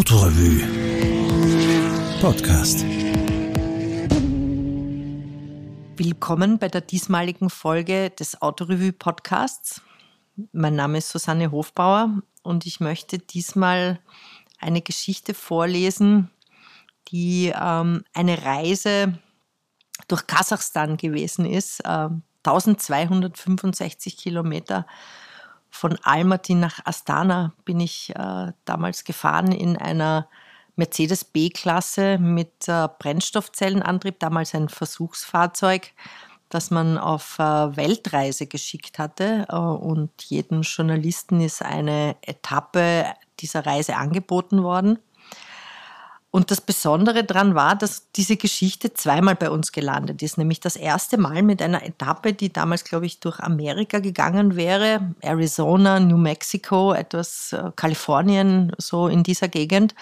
Autorevue Podcast. Willkommen bei der diesmaligen Folge des Autorevue Podcasts. Mein Name ist Susanne Hofbauer und ich möchte diesmal eine Geschichte vorlesen, die ähm, eine Reise durch Kasachstan gewesen ist. Äh, 1265 Kilometer von Almaty nach Astana bin ich äh, damals gefahren in einer Mercedes B-Klasse mit äh, Brennstoffzellenantrieb, damals ein Versuchsfahrzeug, das man auf äh, Weltreise geschickt hatte. Äh, und jedem Journalisten ist eine Etappe dieser Reise angeboten worden. Und das Besondere daran war, dass diese Geschichte zweimal bei uns gelandet ist. Nämlich das erste Mal mit einer Etappe, die damals, glaube ich, durch Amerika gegangen wäre. Arizona, New Mexico, etwas äh, Kalifornien, so in dieser Gegend.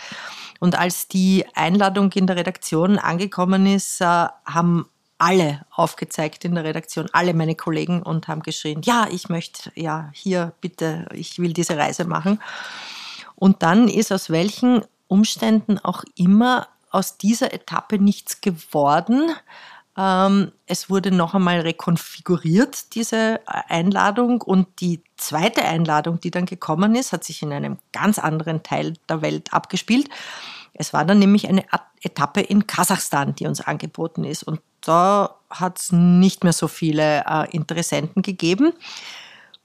Und als die Einladung in der Redaktion angekommen ist, äh, haben alle aufgezeigt in der Redaktion, alle meine Kollegen und haben geschrien, ja, ich möchte, ja, hier bitte, ich will diese Reise machen. Und dann ist aus welchen Umständen auch immer aus dieser Etappe nichts geworden. Ähm, es wurde noch einmal rekonfiguriert, diese Einladung. Und die zweite Einladung, die dann gekommen ist, hat sich in einem ganz anderen Teil der Welt abgespielt. Es war dann nämlich eine Etappe in Kasachstan, die uns angeboten ist. Und da hat es nicht mehr so viele äh, Interessenten gegeben.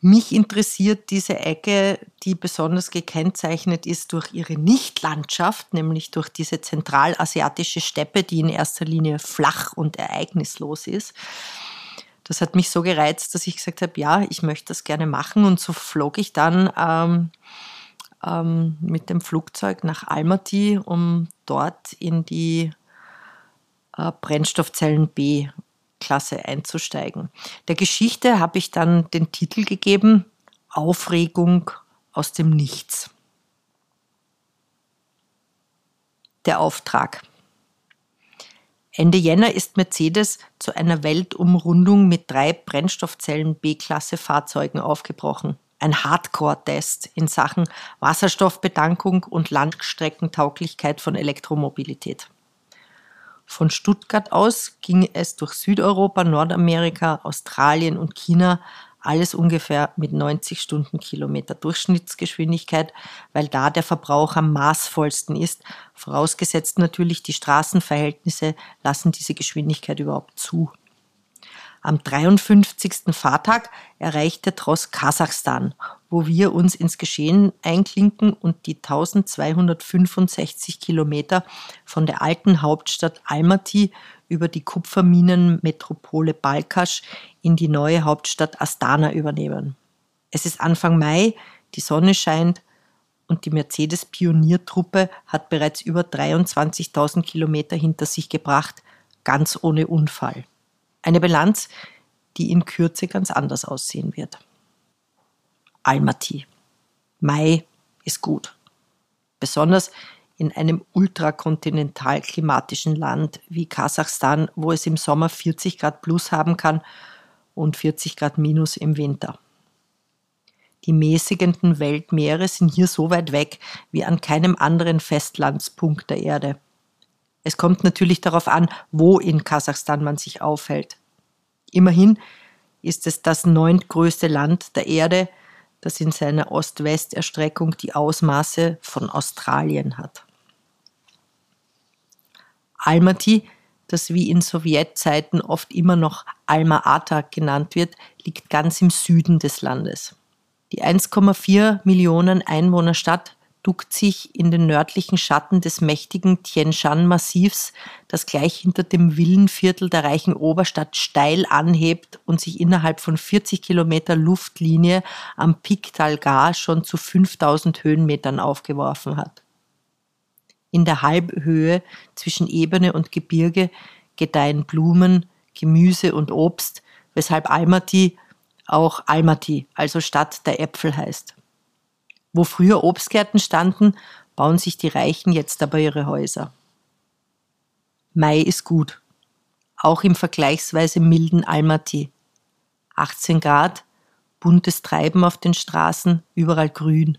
Mich interessiert diese Ecke, die besonders gekennzeichnet ist durch ihre Nichtlandschaft, nämlich durch diese zentralasiatische Steppe, die in erster Linie flach und ereignislos ist. Das hat mich so gereizt, dass ich gesagt habe, ja, ich möchte das gerne machen. Und so flog ich dann ähm, ähm, mit dem Flugzeug nach Almaty, um dort in die äh, Brennstoffzellen B Klasse einzusteigen. Der Geschichte habe ich dann den Titel gegeben Aufregung aus dem Nichts. Der Auftrag. Ende Jänner ist Mercedes zu einer Weltumrundung mit drei Brennstoffzellen B-Klasse Fahrzeugen aufgebrochen. Ein Hardcore-Test in Sachen Wasserstoffbedankung und Landstreckentauglichkeit von Elektromobilität. Von Stuttgart aus ging es durch Südeuropa, Nordamerika, Australien und China, alles ungefähr mit 90 Stundenkilometer Durchschnittsgeschwindigkeit, weil da der Verbrauch am maßvollsten ist. Vorausgesetzt natürlich, die Straßenverhältnisse lassen diese Geschwindigkeit überhaupt zu. Am 53. Fahrtag erreicht der Tross Kasachstan, wo wir uns ins Geschehen einklinken und die 1265 Kilometer von der alten Hauptstadt Almaty über die Kupferminenmetropole Balkasch in die neue Hauptstadt Astana übernehmen. Es ist Anfang Mai, die Sonne scheint und die Mercedes-Pioniertruppe hat bereits über 23.000 Kilometer hinter sich gebracht, ganz ohne Unfall. Eine Bilanz, die in Kürze ganz anders aussehen wird. Almaty. Mai ist gut. Besonders in einem ultrakontinental klimatischen Land wie Kasachstan, wo es im Sommer 40 Grad plus haben kann und 40 Grad minus im Winter. Die mäßigenden Weltmeere sind hier so weit weg wie an keinem anderen Festlandspunkt der Erde. Es kommt natürlich darauf an, wo in Kasachstan man sich aufhält. Immerhin ist es das neuntgrößte Land der Erde, das in seiner Ost-West-Erstreckung die Ausmaße von Australien hat. Almaty, das wie in Sowjetzeiten oft immer noch Alma-Ata genannt wird, liegt ganz im Süden des Landes. Die 1,4 Millionen Einwohnerstadt duckt sich in den nördlichen Schatten des mächtigen Tien Shan-Massivs, das gleich hinter dem Villenviertel der reichen Oberstadt steil anhebt und sich innerhalb von 40 Kilometer Luftlinie am Pic Talgar schon zu 5000 Höhenmetern aufgeworfen hat. In der Halbhöhe zwischen Ebene und Gebirge gedeihen Blumen, Gemüse und Obst, weshalb Almaty auch Almaty, also Stadt der Äpfel heißt. Wo früher Obstgärten standen, bauen sich die Reichen jetzt aber ihre Häuser. Mai ist gut, auch im vergleichsweise milden Almaty. 18 Grad, buntes Treiben auf den Straßen, überall grün.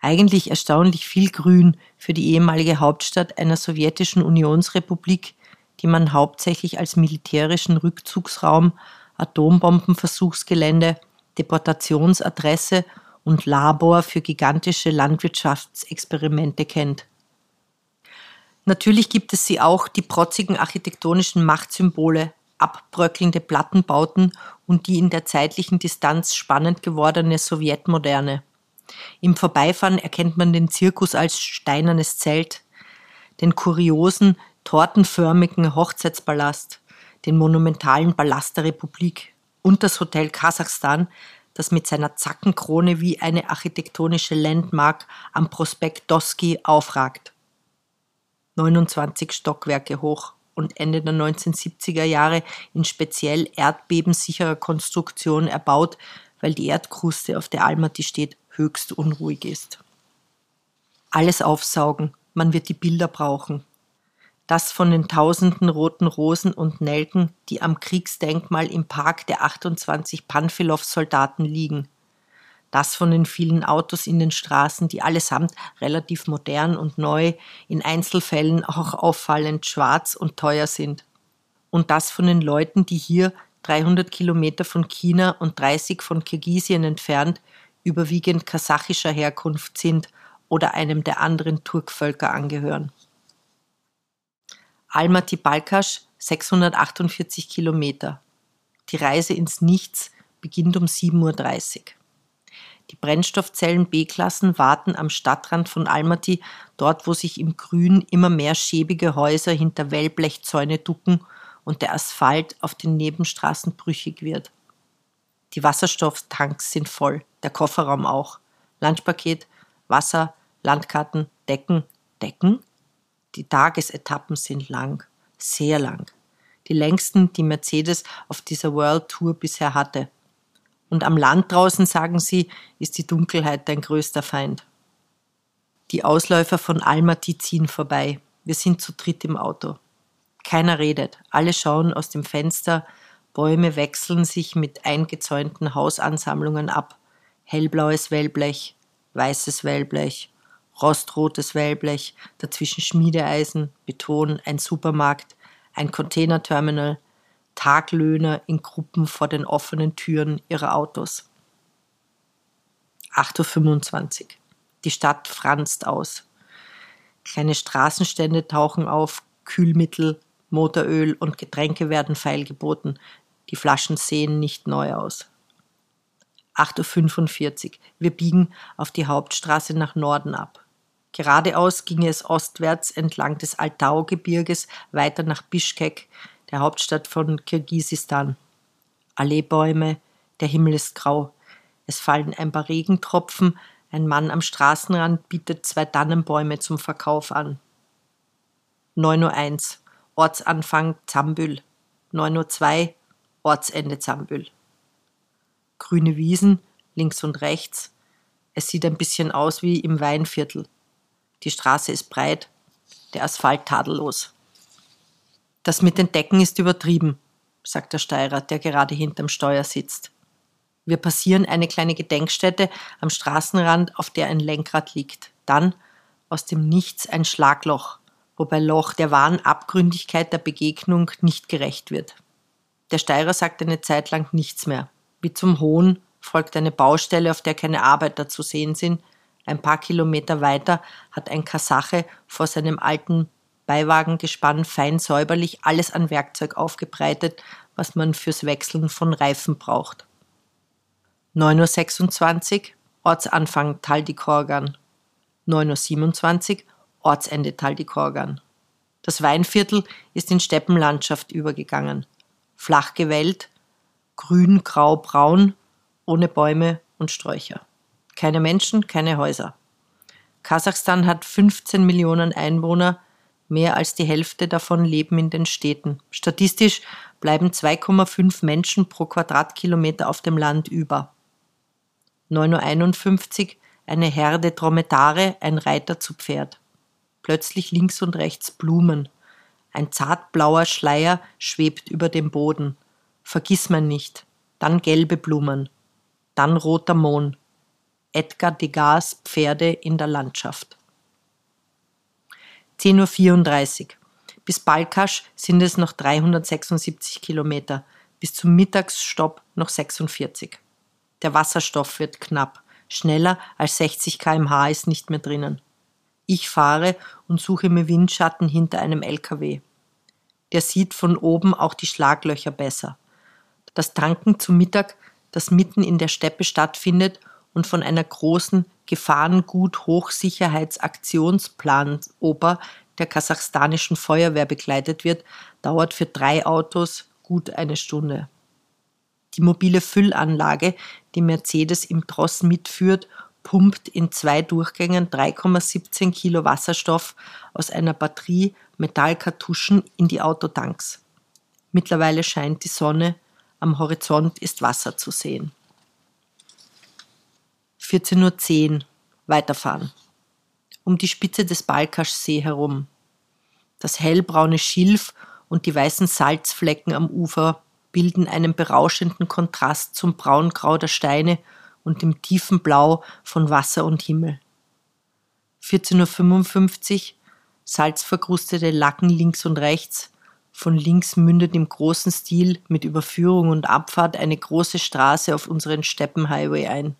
Eigentlich erstaunlich viel Grün für die ehemalige Hauptstadt einer sowjetischen Unionsrepublik, die man hauptsächlich als militärischen Rückzugsraum, Atombombenversuchsgelände, Deportationsadresse und Labor für gigantische Landwirtschaftsexperimente kennt. Natürlich gibt es sie auch, die protzigen architektonischen Machtsymbole, abbröckelnde Plattenbauten und die in der zeitlichen Distanz spannend gewordene Sowjetmoderne. Im Vorbeifahren erkennt man den Zirkus als steinernes Zelt, den kuriosen, tortenförmigen Hochzeitspalast, den monumentalen Palast der Republik und das Hotel Kasachstan, das mit seiner Zackenkrone wie eine architektonische Landmark am Prospekt Doski aufragt. 29 Stockwerke hoch und Ende der 1970er Jahre in speziell erdbebensicherer Konstruktion erbaut, weil die Erdkruste, auf der Almaty steht, höchst unruhig ist. Alles aufsaugen, man wird die Bilder brauchen. Das von den tausenden roten Rosen und Nelken, die am Kriegsdenkmal im Park der 28 Panfilow-Soldaten liegen. Das von den vielen Autos in den Straßen, die allesamt relativ modern und neu, in Einzelfällen auch auffallend schwarz und teuer sind. Und das von den Leuten, die hier 300 Kilometer von China und 30 von Kirgisien entfernt überwiegend kasachischer Herkunft sind oder einem der anderen Turkvölker angehören. Almaty Balkasch 648 Kilometer. Die Reise ins Nichts beginnt um 7.30 Uhr. Die Brennstoffzellen B-Klassen warten am Stadtrand von Almaty, dort wo sich im Grün immer mehr schäbige Häuser hinter Wellblechzäune ducken und der Asphalt auf den Nebenstraßen brüchig wird. Die Wasserstofftanks sind voll, der Kofferraum auch. Lunchpaket, Wasser, Landkarten, Decken, Decken? Die Tagesetappen sind lang, sehr lang. Die längsten, die Mercedes auf dieser World Tour bisher hatte. Und am Land draußen, sagen sie, ist die Dunkelheit dein größter Feind. Die Ausläufer von Almaty ziehen vorbei. Wir sind zu dritt im Auto. Keiner redet. Alle schauen aus dem Fenster, Bäume wechseln sich mit eingezäunten Hausansammlungen ab. Hellblaues Wellblech, weißes Wellblech, rostrotes Wellblech, dazwischen Schmiedeeisen, Beton, ein Supermarkt, ein Containerterminal, Taglöhner in Gruppen vor den offenen Türen ihrer Autos. 8.25 Uhr. Die Stadt franzt aus. Kleine Straßenstände tauchen auf, Kühlmittel, Motoröl und Getränke werden feilgeboten. Die Flaschen sehen nicht neu aus. 8.45 Uhr. Wir biegen auf die Hauptstraße nach Norden ab. Geradeaus ginge es ostwärts entlang des Altau-Gebirges weiter nach Bischkek, der Hauptstadt von Kirgisistan. Alleebäume, der Himmel ist grau. Es fallen ein paar Regentropfen, ein Mann am Straßenrand bietet zwei Tannenbäume zum Verkauf an. 9.01 Uhr. Ortsanfang Zambül. 9.02 Uhr. Ortsende Zambül. Grüne Wiesen, links und rechts. Es sieht ein bisschen aus wie im Weinviertel. Die Straße ist breit, der Asphalt tadellos. Das mit den Decken ist übertrieben, sagt der Steirer, der gerade hinterm Steuer sitzt. Wir passieren eine kleine Gedenkstätte am Straßenrand, auf der ein Lenkrad liegt. Dann aus dem Nichts ein Schlagloch, wobei Loch der wahren Abgründigkeit der Begegnung nicht gerecht wird. Der Steirer sagt eine Zeit lang nichts mehr. Wie zum Hohn folgt eine Baustelle, auf der keine Arbeiter zu sehen sind. Ein paar Kilometer weiter hat ein Kasache vor seinem alten Beiwagengespann fein säuberlich alles an Werkzeug aufgebreitet, was man fürs Wechseln von Reifen braucht. 9.26 Uhr, Ortsanfang Taldikorgan. 9.27 Uhr, Ortsende Taldikorgan. Das Weinviertel ist in Steppenlandschaft übergegangen flach gewellt, grün, grau, braun, ohne Bäume und Sträucher. Keine Menschen, keine Häuser. Kasachstan hat 15 Millionen Einwohner, mehr als die Hälfte davon leben in den Städten. Statistisch bleiben 2,5 Menschen pro Quadratkilometer auf dem Land über. 9.51 Uhr eine Herde Dromedare, ein Reiter zu Pferd. Plötzlich links und rechts Blumen, ein zartblauer Schleier schwebt über dem Boden. Vergiss man nicht. Dann gelbe Blumen. Dann roter Mohn. Edgar Degas Pferde in der Landschaft. 10.34 Uhr. Bis Balkasch sind es noch 376 Kilometer, bis zum Mittagsstopp noch 46. Der Wasserstoff wird knapp. Schneller als 60 km/h ist nicht mehr drinnen. Ich fahre und suche mir Windschatten hinter einem LKW. Der sieht von oben auch die Schlaglöcher besser. Das Tanken zu Mittag, das mitten in der Steppe stattfindet und von einer großen Gefahrengut-Hochsicherheitsaktionsplan-Oper der kasachstanischen Feuerwehr begleitet wird, dauert für drei Autos gut eine Stunde. Die mobile Füllanlage, die Mercedes im Tross mitführt, pumpt in zwei Durchgängen 3,17 Kilo Wasserstoff aus einer Batterie Metallkartuschen in die Autotanks. Mittlerweile scheint die Sonne, am Horizont ist Wasser zu sehen. 14.10 Uhr weiterfahren. Um die Spitze des Balkaschsee herum. Das hellbraune Schilf und die weißen Salzflecken am Ufer bilden einen berauschenden Kontrast zum Braungrau der Steine und dem tiefen Blau von Wasser und Himmel. 14.55 Uhr salzverkrustete Lacken links und rechts. Von links mündet im großen Stil mit Überführung und Abfahrt eine große Straße auf unseren Steppenhighway ein.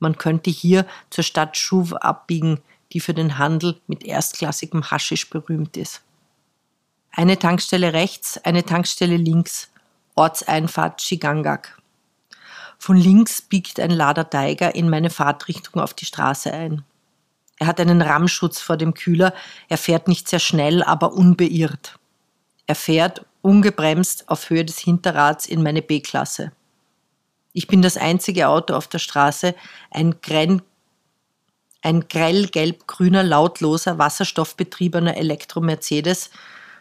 Man könnte hier zur Stadt Schuw abbiegen, die für den Handel mit erstklassigem Haschisch berühmt ist. Eine Tankstelle rechts, eine Tankstelle links, Ortseinfahrt Chigangak. Von links biegt ein Lader Tiger in meine Fahrtrichtung auf die Straße ein. Er hat einen Rammschutz vor dem Kühler, er fährt nicht sehr schnell, aber unbeirrt. Er fährt ungebremst auf Höhe des Hinterrads in meine B-Klasse. Ich bin das einzige Auto auf der Straße, ein, Gren ein grell gelb-grüner, lautloser, wasserstoffbetriebener Elektro-Mercedes,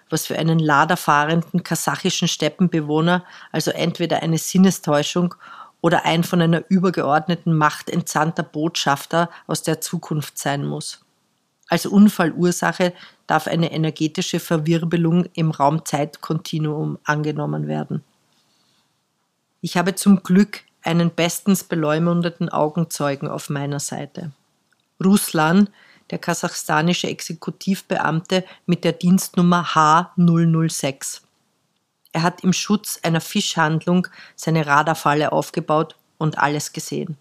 was für einen laderfahrenden kasachischen Steppenbewohner also entweder eine Sinnestäuschung oder ein von einer übergeordneten Macht entsandter Botschafter aus der Zukunft sein muss. Als Unfallursache darf eine energetische Verwirbelung im Raumzeitkontinuum angenommen werden. Ich habe zum Glück einen bestens beleumundeten Augenzeugen auf meiner Seite. Ruslan, der kasachstanische Exekutivbeamte mit der Dienstnummer H006. Er hat im Schutz einer Fischhandlung seine Radarfalle aufgebaut und alles gesehen.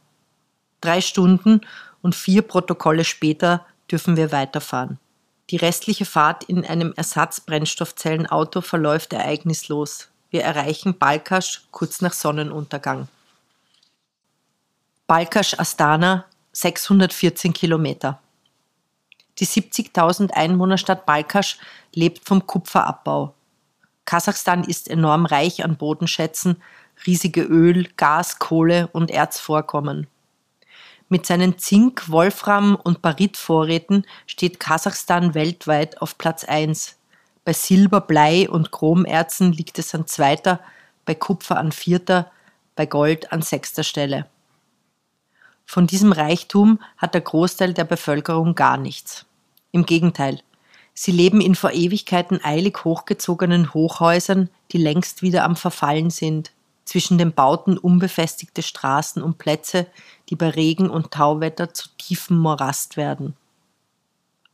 Drei Stunden und vier Protokolle später dürfen wir weiterfahren. Die restliche Fahrt in einem Ersatzbrennstoffzellenauto verläuft ereignislos. Wir erreichen Balkasch kurz nach Sonnenuntergang. Balkasch Astana 614 Kilometer. Die 70.000 Einwohnerstadt Balkasch lebt vom Kupferabbau. Kasachstan ist enorm reich an Bodenschätzen, riesige Öl-, Gas-, Kohle- und Erzvorkommen. Mit seinen Zink-, Wolfram- und Barit-Vorräten steht Kasachstan weltweit auf Platz 1. Bei Silber-, Blei- und Chromerzen liegt es an zweiter, bei Kupfer an vierter, bei Gold an sechster Stelle. Von diesem Reichtum hat der Großteil der Bevölkerung gar nichts. Im Gegenteil, Sie leben in vor Ewigkeiten eilig hochgezogenen Hochhäusern, die längst wieder am Verfallen sind, zwischen den Bauten unbefestigte Straßen und Plätze, die bei Regen und Tauwetter zu tiefem Morast werden.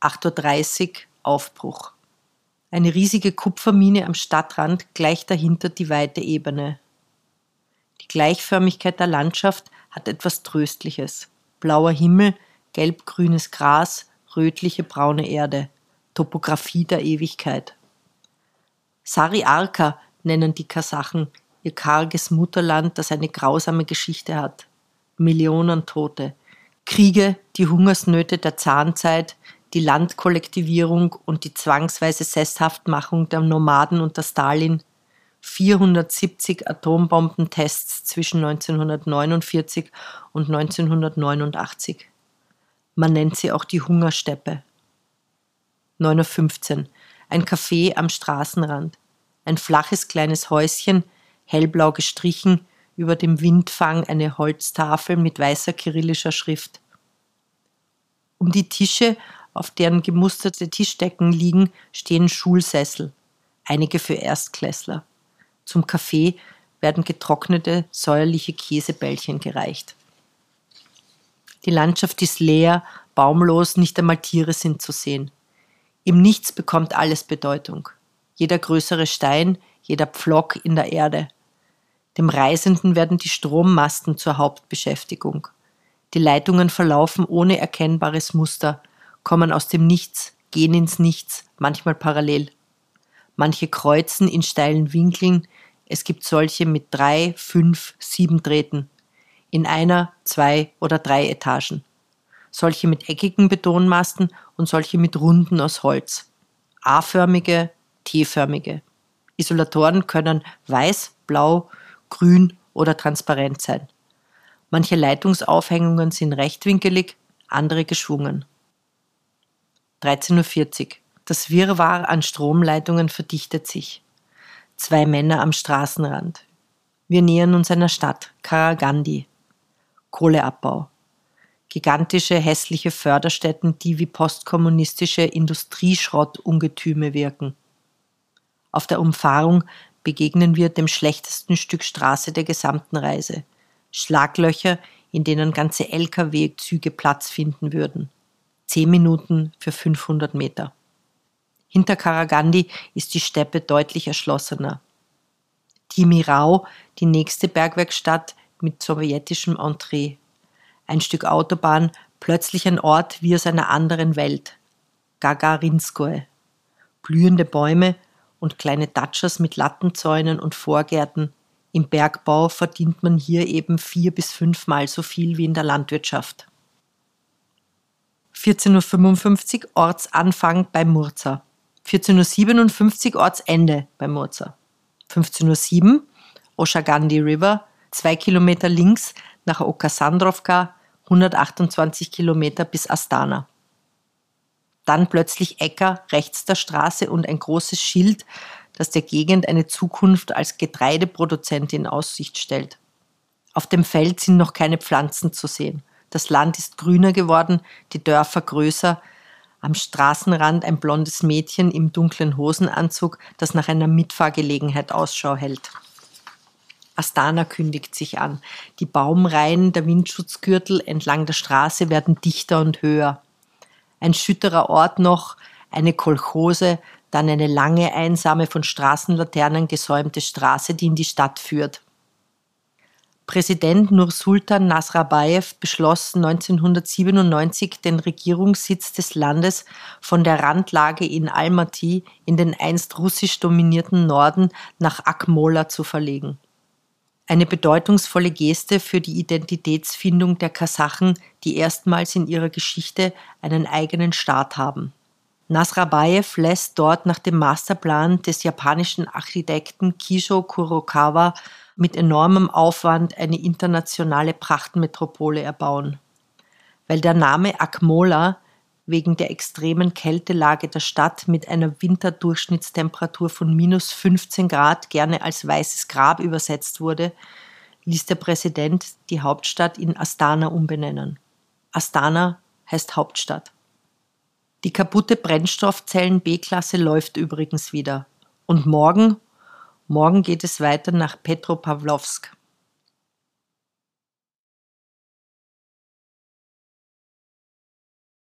8.30 Uhr Aufbruch. Eine riesige Kupfermine am Stadtrand, gleich dahinter die weite Ebene. Die Gleichförmigkeit der Landschaft hat etwas Tröstliches. Blauer Himmel, gelb-grünes Gras, rötliche braune Erde. Topographie der Ewigkeit. Sari Arka nennen die Kasachen ihr karges Mutterland, das eine grausame Geschichte hat. Millionen Tote. Kriege, die Hungersnöte der Zahnzeit, die Landkollektivierung und die zwangsweise Sesshaftmachung der Nomaden unter Stalin, 470 Atombombentests zwischen 1949 und 1989. Man nennt sie auch die Hungersteppe. 9.15 Uhr. Ein Café am Straßenrand. Ein flaches kleines Häuschen, hellblau gestrichen, über dem Windfang eine Holztafel mit weißer kyrillischer Schrift. Um die Tische, auf deren gemusterte Tischdecken liegen, stehen Schulsessel, einige für Erstklässler. Zum Kaffee werden getrocknete, säuerliche Käsebällchen gereicht. Die Landschaft ist leer, baumlos, nicht einmal Tiere sind zu sehen. Im Nichts bekommt alles Bedeutung. Jeder größere Stein, jeder Pflock in der Erde. Dem Reisenden werden die Strommasten zur Hauptbeschäftigung. Die Leitungen verlaufen ohne erkennbares Muster, kommen aus dem Nichts, gehen ins Nichts, manchmal parallel. Manche kreuzen in steilen Winkeln, es gibt solche mit drei, fünf, sieben Drähten. In einer, zwei oder drei Etagen. Solche mit eckigen Betonmasten und solche mit runden aus Holz. A-förmige, T-förmige. Isolatoren können weiß, blau, grün oder transparent sein. Manche Leitungsaufhängungen sind rechtwinkelig, andere geschwungen. 13.40 Uhr. Das Wirrwarr an Stromleitungen verdichtet sich. Zwei Männer am Straßenrand. Wir nähern uns einer Stadt, Karagandi. Kohleabbau. Gigantische, hässliche Förderstätten, die wie postkommunistische Industrieschrottungetüme wirken. Auf der Umfahrung begegnen wir dem schlechtesten Stück Straße der gesamten Reise. Schlaglöcher, in denen ganze Lkw-Züge Platz finden würden. Zehn Minuten für 500 Meter. Hinter Karagandi ist die Steppe deutlich erschlossener. Timirau, die nächste Bergwerkstatt mit sowjetischem Entree. Ein Stück Autobahn, plötzlich ein Ort wie aus einer anderen Welt. Gagarinskoe. Blühende Bäume, und kleine Datschers mit Lattenzäunen und Vorgärten. Im Bergbau verdient man hier eben vier bis fünfmal so viel wie in der Landwirtschaft. 14.55 Uhr Ortsanfang bei Murza. 14.57 Uhr Ortsende bei Murza. 15.07 Uhr Oshagandi River, zwei Kilometer links nach Okasandrovka, 128 Kilometer bis Astana dann plötzlich Äcker rechts der Straße und ein großes Schild, das der Gegend eine Zukunft als Getreideproduzentin in Aussicht stellt. Auf dem Feld sind noch keine Pflanzen zu sehen. Das Land ist grüner geworden, die Dörfer größer. Am Straßenrand ein blondes Mädchen im dunklen Hosenanzug, das nach einer Mitfahrgelegenheit Ausschau hält. Astana kündigt sich an. Die Baumreihen der Windschutzgürtel entlang der Straße werden dichter und höher ein schütterer Ort noch, eine Kolchose, dann eine lange, einsame, von Straßenlaternen gesäumte Straße, die in die Stadt führt. Präsident Nursultan Nasrabayev beschloss 1997, den Regierungssitz des Landes von der Randlage in Almaty in den einst russisch dominierten Norden nach Akmola zu verlegen eine bedeutungsvolle Geste für die Identitätsfindung der Kasachen, die erstmals in ihrer Geschichte einen eigenen Staat haben. Nasrabayev lässt dort nach dem Masterplan des japanischen Architekten Kisho Kurokawa mit enormem Aufwand eine internationale Prachtmetropole erbauen. Weil der Name Akmola wegen der extremen Kältelage der Stadt mit einer Winterdurchschnittstemperatur von minus 15 Grad gerne als weißes Grab übersetzt wurde, ließ der Präsident die Hauptstadt in Astana umbenennen. Astana heißt Hauptstadt. Die kaputte Brennstoffzellen B-Klasse läuft übrigens wieder. Und morgen, morgen geht es weiter nach Petropavlovsk.